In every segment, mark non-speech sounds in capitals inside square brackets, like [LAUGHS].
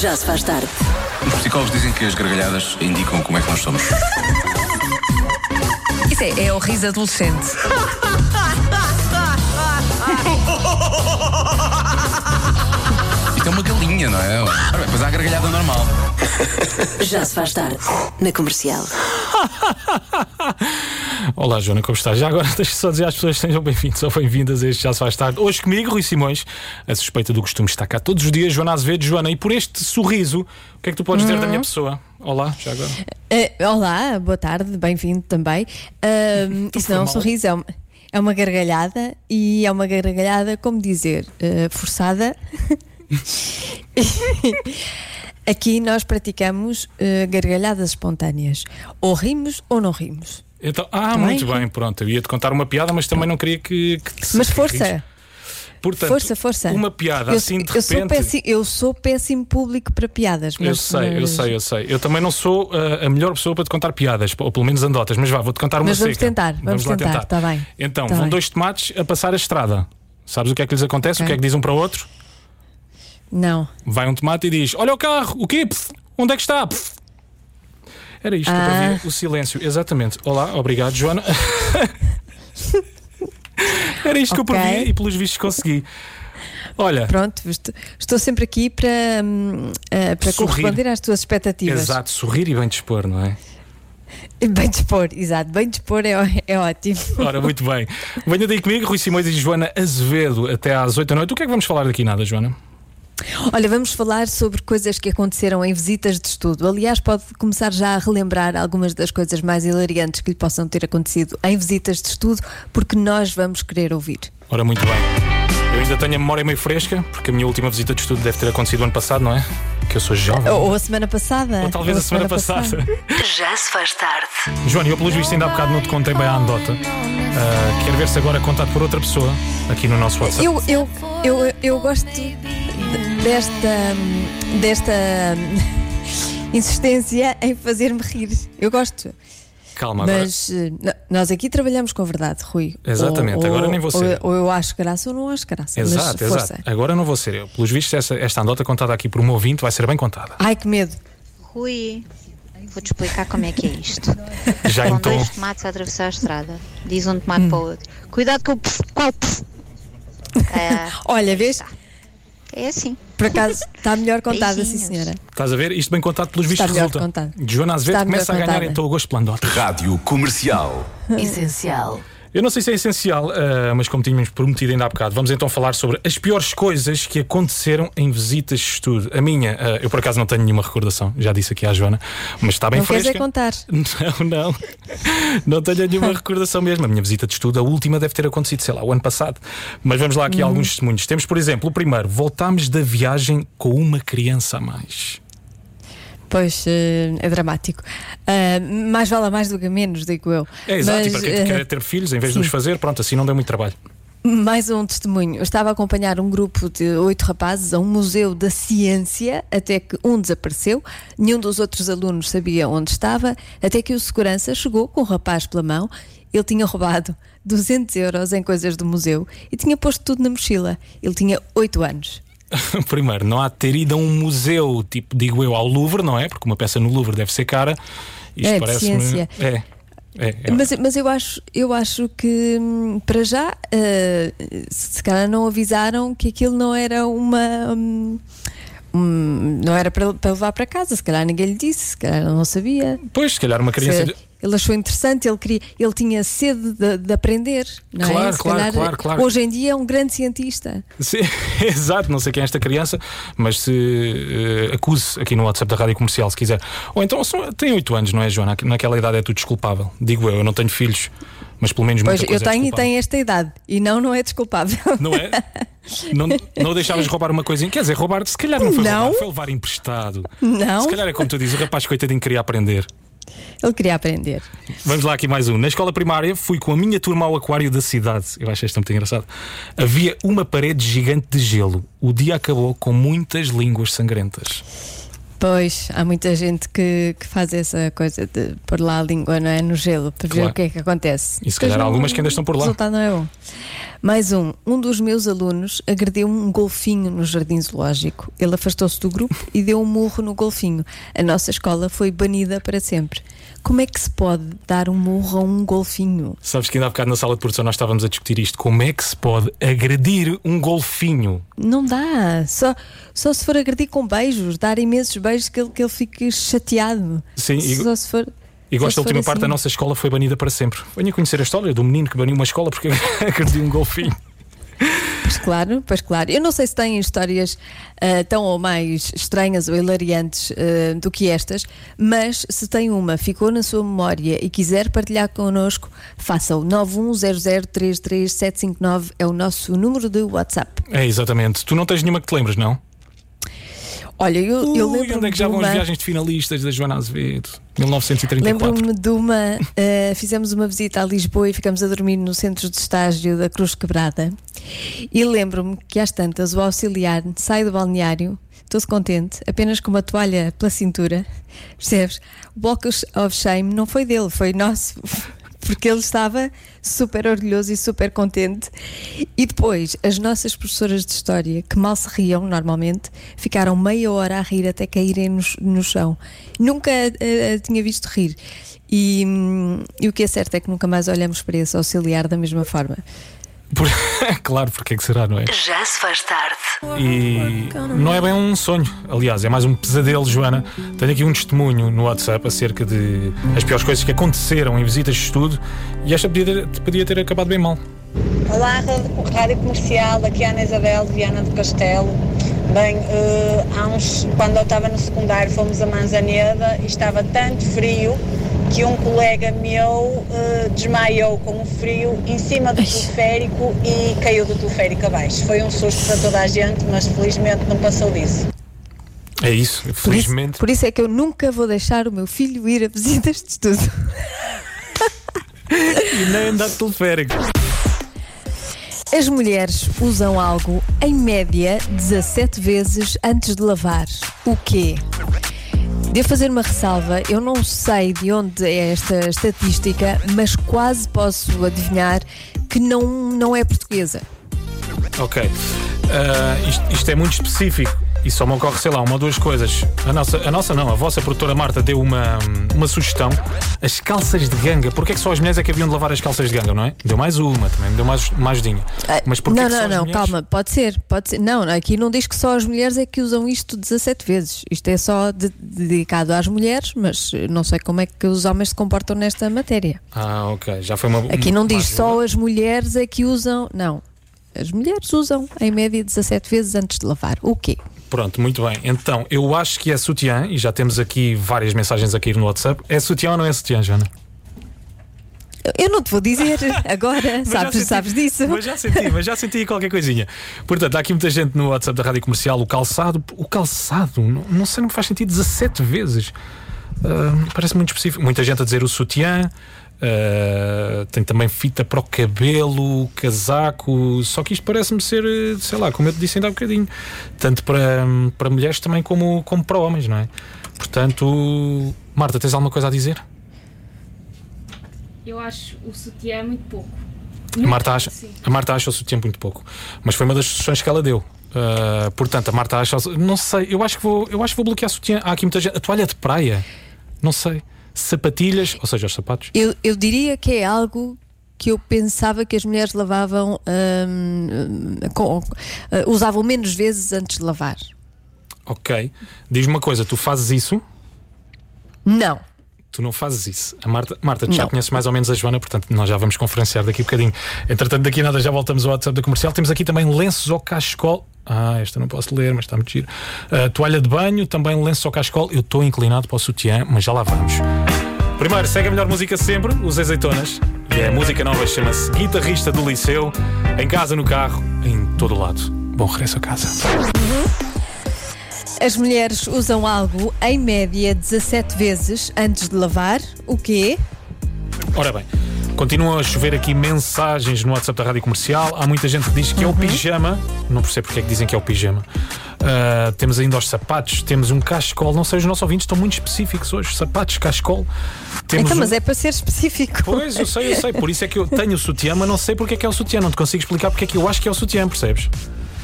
Já se faz tarde. Os psicólogos dizem que as gargalhadas indicam como é que nós somos. Isso é, é o riso adolescente. Isto é uma galinha, não é? Ora bem, Depois há a gargalhada normal. Já se faz tarde. Na comercial. [LAUGHS] Olá, Joana, como estás? Já agora [LAUGHS] deixa só dizer às pessoas sejam bem-vindos ou bem-vindas a este Já Se Faz Tarde. Hoje comigo, Rui Simões, a suspeita do costume está cá todos os dias, Joana Azevedo. Joana, e por este sorriso, o que é que tu podes dizer da minha pessoa? Olá, já agora. Eh, olá, boa tarde, bem-vindo também. Ahm, [LAUGHS] isso não é um sorriso, é uma, é uma gargalhada e é uma gargalhada, como dizer, eh, forçada. [LAUGHS] Aqui nós praticamos eh, gargalhadas espontâneas. Ou rimos ou não rimos. Então, ah, Também? muito bem, pronto. Eu ia-te contar uma piada, mas também não queria que. que te- Mas força. Portanto, força, força. Uma piada eu, assim de eu sou repente. péssimo, eu sou péssimo público para piadas. Eu mas- sei, eu sei, eu sei. Eu também não sou uh, a melhor pessoa para te contar piadas, ou pelo menos andotas, mas vá, vou-te contar uma Mas vamos seca. tentar, vamos lá tentar, tá bem. Então, Tá vão bem. dois tomates a passar a estrada. Sabes o que é que lhes acontece? O Ok. que é que diz um para o outro? Não. Vai um tomate e diz: Olha o carro, o quê? Pff, onde é que está? Pff. Era isto, Ah. o silêncio. Exatamente. Olá, obrigado, Joana. [LAUGHS] Era isto que eu previa e pelos vistos consegui. Olha, Pronto, estou, sempre aqui para, hum, eh, para Sorrir. corresponder às tuas expectativas. exato, sorrir e bem dispor, não é? Bem dispor, exato. Bem dispor é, é ótimo. Ora, muito bem. Venha daí comigo, Rui Simões e Joana Azevedo, até às 8 da noite. O que é que vamos falar daqui nada, Joana? Olha, vamos falar sobre coisas que aconteceram em visitas de estudo. Aliás, pode começar já a relembrar algumas das coisas mais hilariantes que lhe possam ter acontecido em visitas de estudo, porque nós vamos querer ouvir. Ora, muito bem. Eu ainda tenho a memória meio fresca, porque a minha última visita de estudo deve ter acontecido ano passado, não é? Que eu sou jovem. Ou, a semana passada. Ou talvez ou a semana passada. [LAUGHS] Já se faz tarde. Joana, eu pelos vistos ainda há bocado não te contei bem a anedota. Ah, quero ver se agora é contado por outra pessoa aqui no nosso WhatsApp. Eu, eu, eu, eu gosto de- desta, desta insistência em fazer-me rir. Eu gosto. Calma agora. Mas eh, n- nós aqui trabalhamos com verdade, Rui. Exatamente, agora nem vou ser. Ou, ou eu acho graça ou não acho graça. Exato, mas força. exato. Agora não vou ser eu. Pelos vistos, essa, esta anedota contada aqui por um ouvinte vai ser bem contada. Ai que medo. Rui, vou-te explicar como é que é isto. [LAUGHS] Já São então. dois tomates a atravessar a estrada. Diz um tomate para o outro. Cuidado com o qual. Ah, [LAUGHS] Olha, vês? É assim. Por acaso está melhor contada, sim senhora. Estás a ver? Isto bem contado pelos vistos Está resulta. contado. Joana Azevedo começa a ganhar contada. então o gosto pela anedota. Rádio Comercial. Essencial. Eu não sei se é essencial, ah, mas como tínhamos prometido ainda há bocado, vamos então falar sobre as piores coisas que aconteceram em visitas de estudo. A minha, ah, eu por acaso não tenho nenhuma recordação, já disse aqui à Joana, mas está bem não queres fresca. é contar. [LAUGHS] Não, não. Não tenho nenhuma recordação mesmo. A minha visita de estudo, a última, deve ter acontecido, sei lá, o ano passado. Mas vamos lá aqui Hum. alguns testemunhos. Temos, por exemplo, o primeiro: voltámos da viagem com uma criança a mais. Pois eh, é dramático. Ah, mais vale a mais do que a menos, digo eu. É exato, Mas, e para quem eh, quer ter filhos, em vez de os fazer, pronto, assim não deu muito trabalho. Mais um testemunho. Eu estava a acompanhar um grupo de oito rapazes a um museu da ciência, até que um desapareceu. Nenhum dos outros alunos sabia onde estava, até que o segurança chegou com o rapaz pela mão. Ele tinha roubado 200 euros em coisas do museu e tinha posto tudo na mochila. Ele tinha oito anos. [LAUGHS] Primeiro, não há de ter ido a um museu, tipo, digo eu, ao Louvre, não é? Porque uma peça no Louvre deve ser cara. Isto É, parece-me. ciência. É. É, é. Mas, mas eu, acho, eu acho que, hum, para já, eh, se calhar não avisaram que aquilo não era uma. hum, hum, não era para, para levar para casa, se calhar ninguém lhe disse, se calhar não sabia. Pois, se calhar uma criança. Se- Ele achou interessante, ele, queria, ele tinha sede de, de aprender. Não Claro, é? Se claro, calhar, claro, claro. Hoje em dia é um grande cientista. Sim, [LAUGHS] exato, não sei quem é esta criança, mas se eh, acuse aqui no WhatsApp da Rádio Comercial, se quiser. Ou então só- tem 8 anos, não é, Joana? Naquela idade é tudo desculpável. Digo eu, eu não tenho filhos, mas pelo menos Pois muita eu coisa é tenho e desculpável. tenho esta idade e não, não é desculpável. Não é? Não, não deixavas roubar uma coisinha? Quer dizer, roubar, se calhar não foi Não. roubar, foi levar emprestado. Não. Se calhar é como tu dizes, o rapaz coitadinho queria aprender. Ele queria aprender. Vamos lá aqui mais um. Na escola primária fui com a minha turma ao aquário da cidade. Eu acho isto muito engraçado. Havia uma parede gigante de gelo. O dia acabou com muitas línguas sangrentas. Pois, há muita gente que, que faz essa coisa de pôr lá a língua não é, no gelo para ver Claro. o que é que acontece. E se calhar há algumas que ainda estão por lá. O resultado não é bom. Mais um. Um dos meus alunos agrediu um golfinho no jardim zoológico. Ele afastou-se do grupo e deu um murro no golfinho. A nossa escola foi banida para sempre. Como é que se pode dar um murro a um golfinho? Sabes que ainda há bocado na sala de produção nós estávamos a discutir isto. Como é que se pode agredir um golfinho? Não dá. Só, só se for agredir com beijos, dar imensos beijos que ele, que ele fique chateado. Sim, e- só se for. E gosto se da última parte, assim. a nossa escola foi banida para sempre. Venha conhecer a história do menino que baniu uma escola porque [LAUGHS] agrediu um golfinho. Pois claro, pois claro. Eu não sei se têm histórias ah, tão ou mais estranhas ou hilariantes ah, do que estas, mas se tem uma, ficou na sua memória e quiser partilhar connosco, faça o 910033759, é o nosso número de WhatsApp. É, exatamente. Tu não tens nenhuma que te lembres, não? Olha, eu, eu Ui, lembro-me onde é que já vão as uma- viagens de finalistas da Joana Azevedo? 1934. Lembro-me de uma. eh, fizemos uma visita a Lisboa e ficamos a dormir no centro de estágio da Cruz Quebrada. E lembro-me que às tantas o auxiliar sai do balneário, todo contente, apenas com uma toalha pela cintura. Percebes? O walk of shame não foi dele, foi nosso. Porque ele estava super orgulhoso e super contente. E depois, as nossas professoras de história, que mal se riam normalmente, ficaram meia hora a rir até caírem no, no chão. Nunca a tinha visto rir. E, hum, e o que é certo é que nunca mais olhamos para esse auxiliar da mesma forma. Por- [LAUGHS] claro, porque é que será, não é? Já se faz tarde. E não é bem um sonho, aliás, é mais um pesadelo, Joana. Tenho aqui um testemunho no WhatsApp acerca de as piores coisas que aconteceram em visitas de estudo e esta podia ter, podia ter acabado bem mal. Olá, Rádio- Comercial, aqui é a Ana Isabel de Viana do Castelo. Bem, há uns, quando eu estava no secundário fomos a Manzaneda e estava tanto frio que um colega meu eh, desmaiou com o frio em cima do teleférico e caiu do teleférico abaixo. Foi um susto para toda a gente, mas felizmente não passou disso. É isso, Por isso, felizmente. por isso é que eu nunca vou deixar o meu filho ir a visitas de estudo. E nem andar de teleférico. As mulheres usam algo, em média, 17 vezes antes de lavar. O quê? Devo fazer uma ressalva, eu não sei de onde é esta estatística, mas quase posso adivinhar que não, não é portuguesa. Ok. Ah, isto, isto é muito específico e só me ocorre, sei lá, uma ou duas coisas. A nossa, a nossa não, a vossa produtora Marta deu uma, uma sugestão. As calças de ganga. Porquê é que só as mulheres é que haviam de lavar as calças de ganga, não é? Deu mais uma também, me deu mais, mais dinha. Mas porquê não, que só não, não, mulheres? calma, pode ser, pode ser. Não, aqui não diz que só as mulheres é que usam isto 17 vezes. Isto é só de- dedicado às mulheres, mas não sei como é que os homens se comportam nesta matéria. Ah, ok. Já foi uma. Aqui não diz só as mulheres é que usam. Não. As mulheres usam em média 17 vezes antes de lavar. O quê? Pronto, muito bem. Então, eu acho que é sutiã, e já temos aqui várias mensagens a cair no WhatsApp. É sutiã ou não é sutiã, Joana? Eu não te vou dizer [LAUGHS] agora, sabes, senti- sabes disso? Mas já senti, mas já senti qualquer coisinha. Portanto, há aqui muita gente no WhatsApp da Rádio Comercial. O calçado, o calçado, não, não sei, não faz sentido 17 vezes. Ah, parece muito específico. Muita gente a dizer o sutiã. Ah, tem também fita para o cabelo, casaco. Só que isto parece-me ser, eh, sei lá, como eu te disse ainda há bocadinho, tanto para, para mulheres também como, como para homens, não é? Portanto, Marta, tens alguma coisa a dizer? Eu acho o sutiã muito pouco. A Marta, acha, Sim. a Marta acha o sutiã muito pouco. Mas foi uma das sugestões que ela deu. Uh, portanto, a Marta acha. Não sei, eu acho que vou, eu acho que vou bloquear sutiã. Há aqui muita gente. A toalha de praia. Não sei. Sapatilhas, ou seja, os sapatos. Eu, eu diria que é algo que eu pensava que as mulheres lavavam, hum, com- ah, usavam menos vezes antes de lavar. Ok. Diz-me uma coisa, tu fazes isso? Não. Tu não fazes isso. A Marta, Marta tu já Não. conheces mais ou menos a Joana, portanto, nós já vamos conferenciar daqui a bocadinho. Entretanto, daqui a nada já voltamos ao WhatsApp da comercial. Temos aqui também lenços ao cachecol. Ah, esta não posso ler, mas está muito giro. Ah, toalha de banho, também lenços ao cachecol. Eu estou inclinado para o sutiã, mas já lá vamos. Primeiro, segue a melhor música sempre, os azeitonas. E a música nova chama-se Guitarrista do Liceu. Em casa, no carro, em todo o lado. Bom regresso a casa. As mulheres usam algo, em média, 17 vezes antes de lavar. O quê? Ora bem, continuam a chover aqui mensagens no WhatsApp da Rádio Comercial. Há muita gente que diz que é o pijama. Não percebo porque é que dizem que é o pijama. Ah, temos ainda os sapatos, temos um cachecol. Não sei, os nossos ouvintes estão muito específicos hoje. Sapatos, cachecol. Temos Então, um- mas é para ser específico. Pois, eu sei, eu sei. Por isso é que eu tenho o sutiã, mas não sei porque é que é o sutiã. Não te consigo explicar porque é que eu acho que é o sutiã, percebes?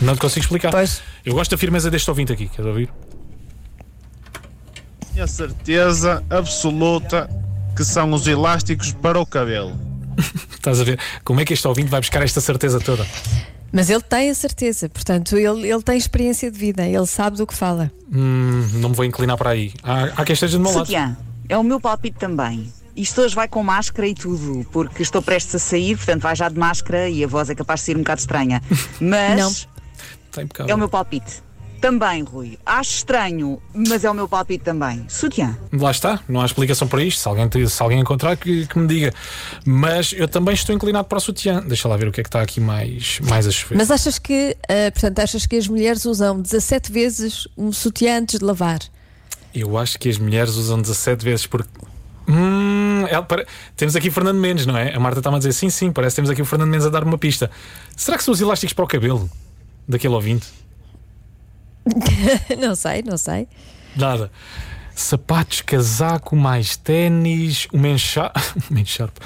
Não te consigo explicar. Pois. Eu gosto da firmeza deste ouvinte aqui. Queres ouvir? Tenho a certeza absoluta que são os elásticos para o cabelo. [LAUGHS] Estás a ver? Como é que este ouvinte vai buscar esta certeza toda? Mas ele tem a certeza, portanto, ele, ele tem experiência de vida, ele sabe do que fala. Hum, não me vou inclinar para aí. Há, há quem esteja do meu lado. Sutiã, é o meu palpite também. Isto hoje vai com máscara e tudo, porque estou prestes a sair, portanto vai já de máscara e a voz é capaz de ser um bocado estranha. [LAUGHS] Mas Não. É o meu palpite. Também, Rui. Acho estranho, mas é o meu palpite também. Sutiã. Lá está, não há explicação para isto. Se alguém, se alguém encontrar, que, que me diga. Mas eu também estou inclinado para o sutiã. Deixa lá ver o que é que está aqui mais, mais a chover. Mas achas que, ah, portanto, achas que as mulheres usam 17 vezes um sutiã antes de lavar? Eu acho que as mulheres usam 17 vezes porque. Hum, ela pare- Temos aqui o Fernando Mendes, não é? A Marta está-me a dizer sim, sim, parece que temos aqui o Fernando Mendes a dar uma pista. Será que são os elásticos para o cabelo daquele ouvinte? [LAUGHS] não sei, não sei. Nada. Sapatos, casaco, mais ténis, o menchar. o [LAUGHS] mencharp.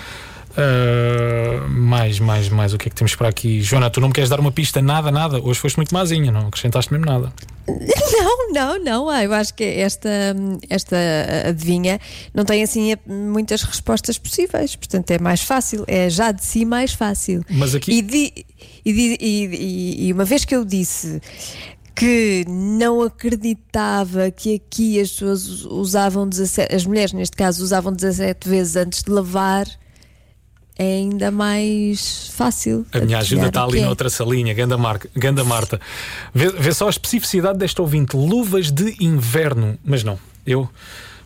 Ah, mais, mais, mais. O que é que temos para aqui? Joana, tu não me queres dar uma pista? Nada, nada. Hoje foste muito mazinha, não acrescentaste mesmo nada. [LAUGHS] Não, não, não. Ah, eu acho que esta, esta adivinha não tem assim muitas respostas possíveis. Portanto, é mais fácil. É já de si mais fácil. Mas aqui- E, di- e di- e- e- e uma vez que eu disse que não acreditava que aqui as pessoas usavam 17, as mulheres neste caso usavam 17 vezes antes de lavar, é ainda mais fácil. A minha ajuda está ali é. noutra salinha, Ganda, Marca, Ganda Marta. Vê, vê só a especificidade deste ouvinte: luvas de inverno. Mas não, eu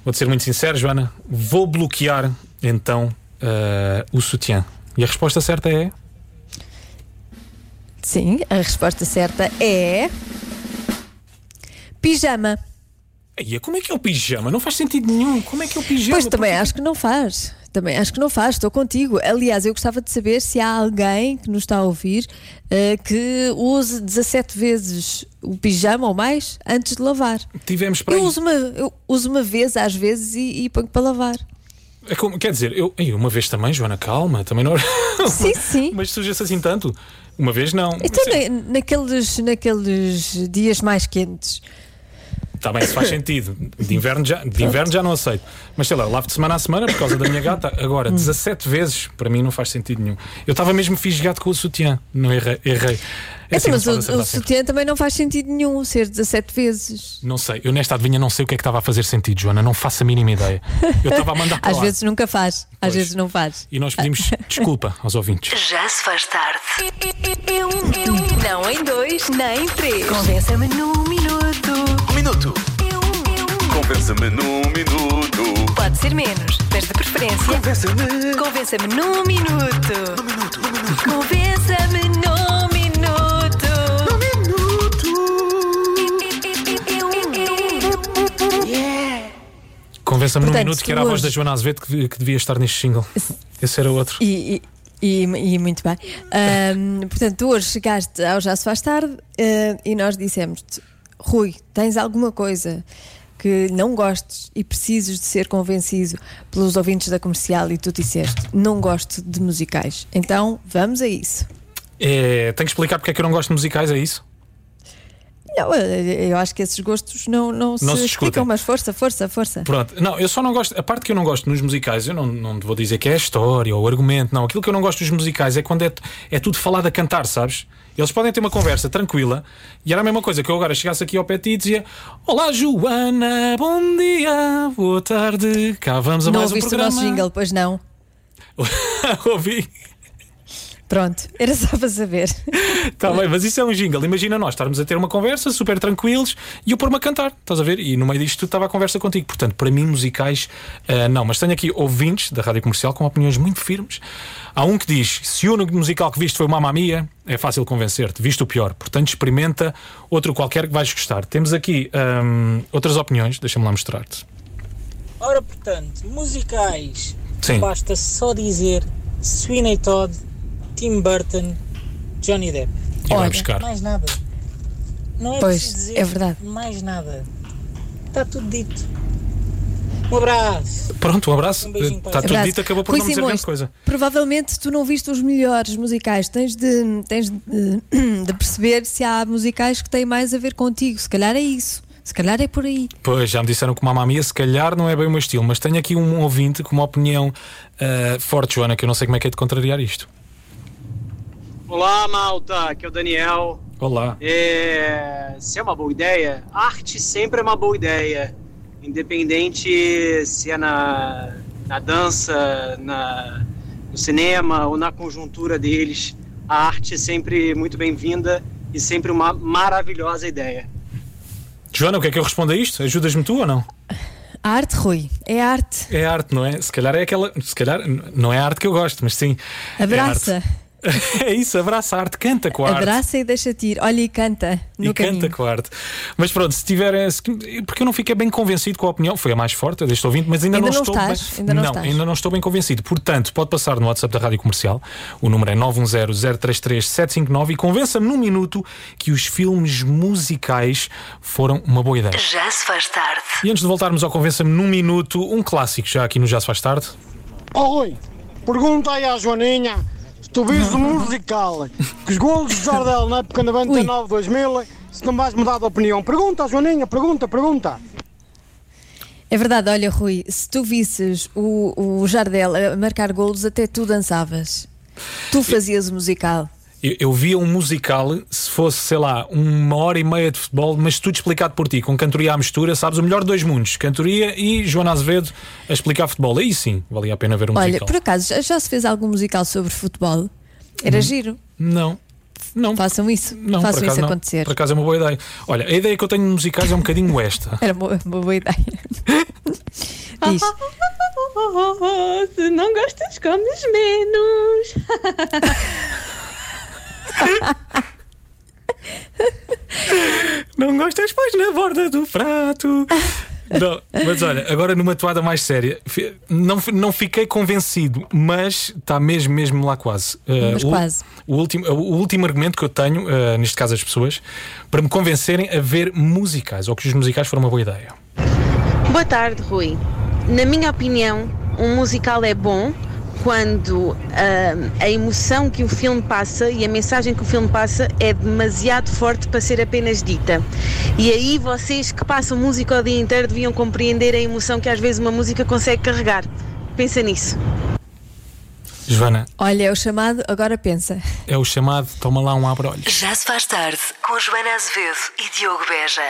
vou-te ser muito sincero, Joana, vou bloquear então ah, o sutiã. E a resposta certa é. Sim, a resposta certa é. Pijama. Aí, como é que é o pijama? Não faz sentido nenhum. Como é que é o pijama? Pois também acho que não faz. Também acho que não faz, estou contigo. Aliás, eu gostava de saber se há alguém que nos está a ouvir eh, que use 17 vezes o pijama ou mais antes de lavar. Tivemos para Eu aí. uso uma, eu uso uma vez às vezes e, e ponho para lavar. É como- quer dizer, eu, uma vez também, Joana, calma, também não. Sim, sim. [LAUGHS] Mas suja-se assim tanto. Uma vez não. Então, na- naqueles, naqueles dias mais quentes. Está bem, se faz sentido. De inverno, já, de inverno já não aceito. Mas sei lá, lavo de semana a semana por causa da minha gata. Agora, 17 vezes, para mim não faz sentido nenhum. Eu estava mesmo fisgado com o sutiã. Não errei. errei. É assim, Então, não mas o, o sempre. sutiã também não faz sentido nenhum ser 17 vezes. Não sei, eu nesta adivinha não sei o que é que estava a fazer sentido, Joana. Não faço a mínima ideia. Eu estava a mandar [LAUGHS] para Às lá. vezes nunca faz, às Pois. vezes não faz. E nós pedimos [LAUGHS] desculpa aos ouvintes. Já se faz tarde. Não em dois, nem em três. Convença-me num minuto. Um minuto. Convença-me num minuto. Pode ser menos, mas de preferência. Convença-me. Convença-me num minuto. Um minuto, um minuto. Convença-me num minuto. Convença-me num minuto que era a voz hoje- da Joana Azevedo que, que devia estar neste single. Esse era outro. E, e, e- e muito bem. Ahm, portanto, tu hoje chegaste ao Já Se Faz Tarde ah, e nós dissemos-te: Rui, tens alguma coisa que não gostes e precises de ser convencido pelos ouvintes da comercial e tu disseste: Não gosto de musicais. Então vamos a isso. É, tenho que explicar porque é que eu não gosto de musicais, é isso? Não, eu acho que esses gostos não, não, se, Não se explicam, discutem. mas força, força, força. Pronto, não, eu só não gosto. A parte que eu não gosto nos musicais, eu não, não vou dizer que é a história ou o argumento, não. Aquilo que eu não gosto dos musicais é quando é, é tudo falado a cantar, sabes? Eles podem ter uma conversa tranquila e era a mesma coisa que eu agora chegasse aqui ao pé e dizia: Olá, Joana, bom dia, boa tarde, cá vamos a não mais um ouviste o programa. nosso jingle, pois não? [LAUGHS] Ouvi. Pronto, era só para saber. Está bem, mas isso é um jingle. Imagina nós estarmos a ter uma conversa super tranquilos e eu pôr-me a cantar, estás a ver? E no meio disto tudo estava a conversa contigo. Portanto, para mim, musicais, ah, não. Mas tenho aqui ouvintes da rádio comercial com opiniões muito firmes. Há um que diz: se o único musical que viste foi Mamma Mia, é fácil convencer-te, viste o pior. Portanto, experimenta outro qualquer que vais gostar. Temos aqui ahm, outras opiniões, deixa-me lá mostrar-te. Ora, portanto, musicais. Sim. Basta só dizer Sweeney Todd, Tim Burton, Johnny Depp. E vai Olha. buscar. Mais nada. Não é Pois, preciso dizer é verdade. mais nada. Está tudo dito. Um abraço. Pronto, um abraço. Um beijinho para Está tudo Abraço. dito, acabou por Rui não dizer Simões, grande coisa. Provavelmente tu não viste os melhores musicais. Tens de, tens de, [CLEARS THROAT] de perceber se há musicais que têm mais a ver contigo. Se calhar é isso. Se calhar é por aí. Pois, já me disseram que Mamma Mia se calhar não é bem o meu estilo, mas tenho aqui um ouvinte com uma opinião ah, forte, Joana, que eu não sei como é que é de contrariar isto. Olá, malta, aqui é o Daniel. Olá. É, se é uma boa ideia, arte sempre é uma boa ideia. Independente se é na, na dança, na, no cinema ou na conjuntura deles, a arte é sempre muito bem-vinda e sempre uma maravilhosa ideia. Joana, o que é que eu respondo a isto? Ajudas-me tu ou não? A arte, Rui, é arte. É arte, não é? Se calhar é aquela. Se calhar não é a arte que eu gosto, mas sim. é Abraça, arte. [LAUGHS] É isso, abraça a arte, canta com a arte. abraça e deixa-te ir. Olha e canta no e caminho. canta com a arte. Mas pronto, se tiver. se- Porque eu não fiquei bem convencido com a opinião, foi a mais forte deste ouvinte, mas ainda, Ainda não, não estou estás, bem. ainda não estás. ainda não estou bem convencido. Portanto, pode passar no WhatsApp da Rádio Comercial, o número é 910-033-759 e convença-me num minuto que os filmes musicais foram uma boa ideia. Já se faz tarde. E antes de voltarmos ao Convença-me num minuto, um clássico já aqui no Já Se Faz Tarde. Ó Rui, pergunta aí à Joaninha tu vês o musical que os golos de Jardel na época 99-2000 se não vais mudar de opinião. Pergunta, Joaninha, pergunta, pergunta. É verdade, olha, Rui, se tu visses o, o Jardel a marcar golos, até tu dançavas. Tu fazias o musical. Eu, eu via um musical, se fosse, sei lá, uma hora e meia de futebol, mas tudo explicado por ti, com cantoria à mistura, sabes, o melhor de dois mundos, cantoria e Joana Azevedo a explicar futebol. Aí sim, valia a pena ver um Olha, musical. por acaso, já- já se fez algum musical sobre futebol? Era Hum. giro. Não. Não. Façam isso. Não, Façam por acaso isso não. acontecer. Por acaso é uma boa ideia. Olha, a ideia que eu tenho de musicais é um bocadinho esta. [LAUGHS] Era uma, uma boa ideia. [LAUGHS] Diz. [LAUGHS] Se não gostas, comes menos. Não gostas, pois na borda do prato. Não, mas olha, agora numa toada mais séria, não, não fiquei convencido, mas está mesmo, mesmo lá quase. Uh, Mas o, quase. O último, o último argumento que eu tenho, uh, neste caso as pessoas, para me convencerem a ver musicais, ou que os musicais foram uma boa ideia. Boa tarde, Rui. Na minha opinião, um musical é bom quando ah, a emoção que o filme passa e a mensagem que o filme passa é demasiado forte para ser apenas dita. E aí vocês que passam música o dia inteiro deviam compreender a emoção que às vezes uma música consegue carregar. Pensa nisso. Joana, Olha, é o chamado, agora pensa. é o chamado Toma lá um abre-olhos. Já se faz tarde com Joana Azevedo e Diogo Beja.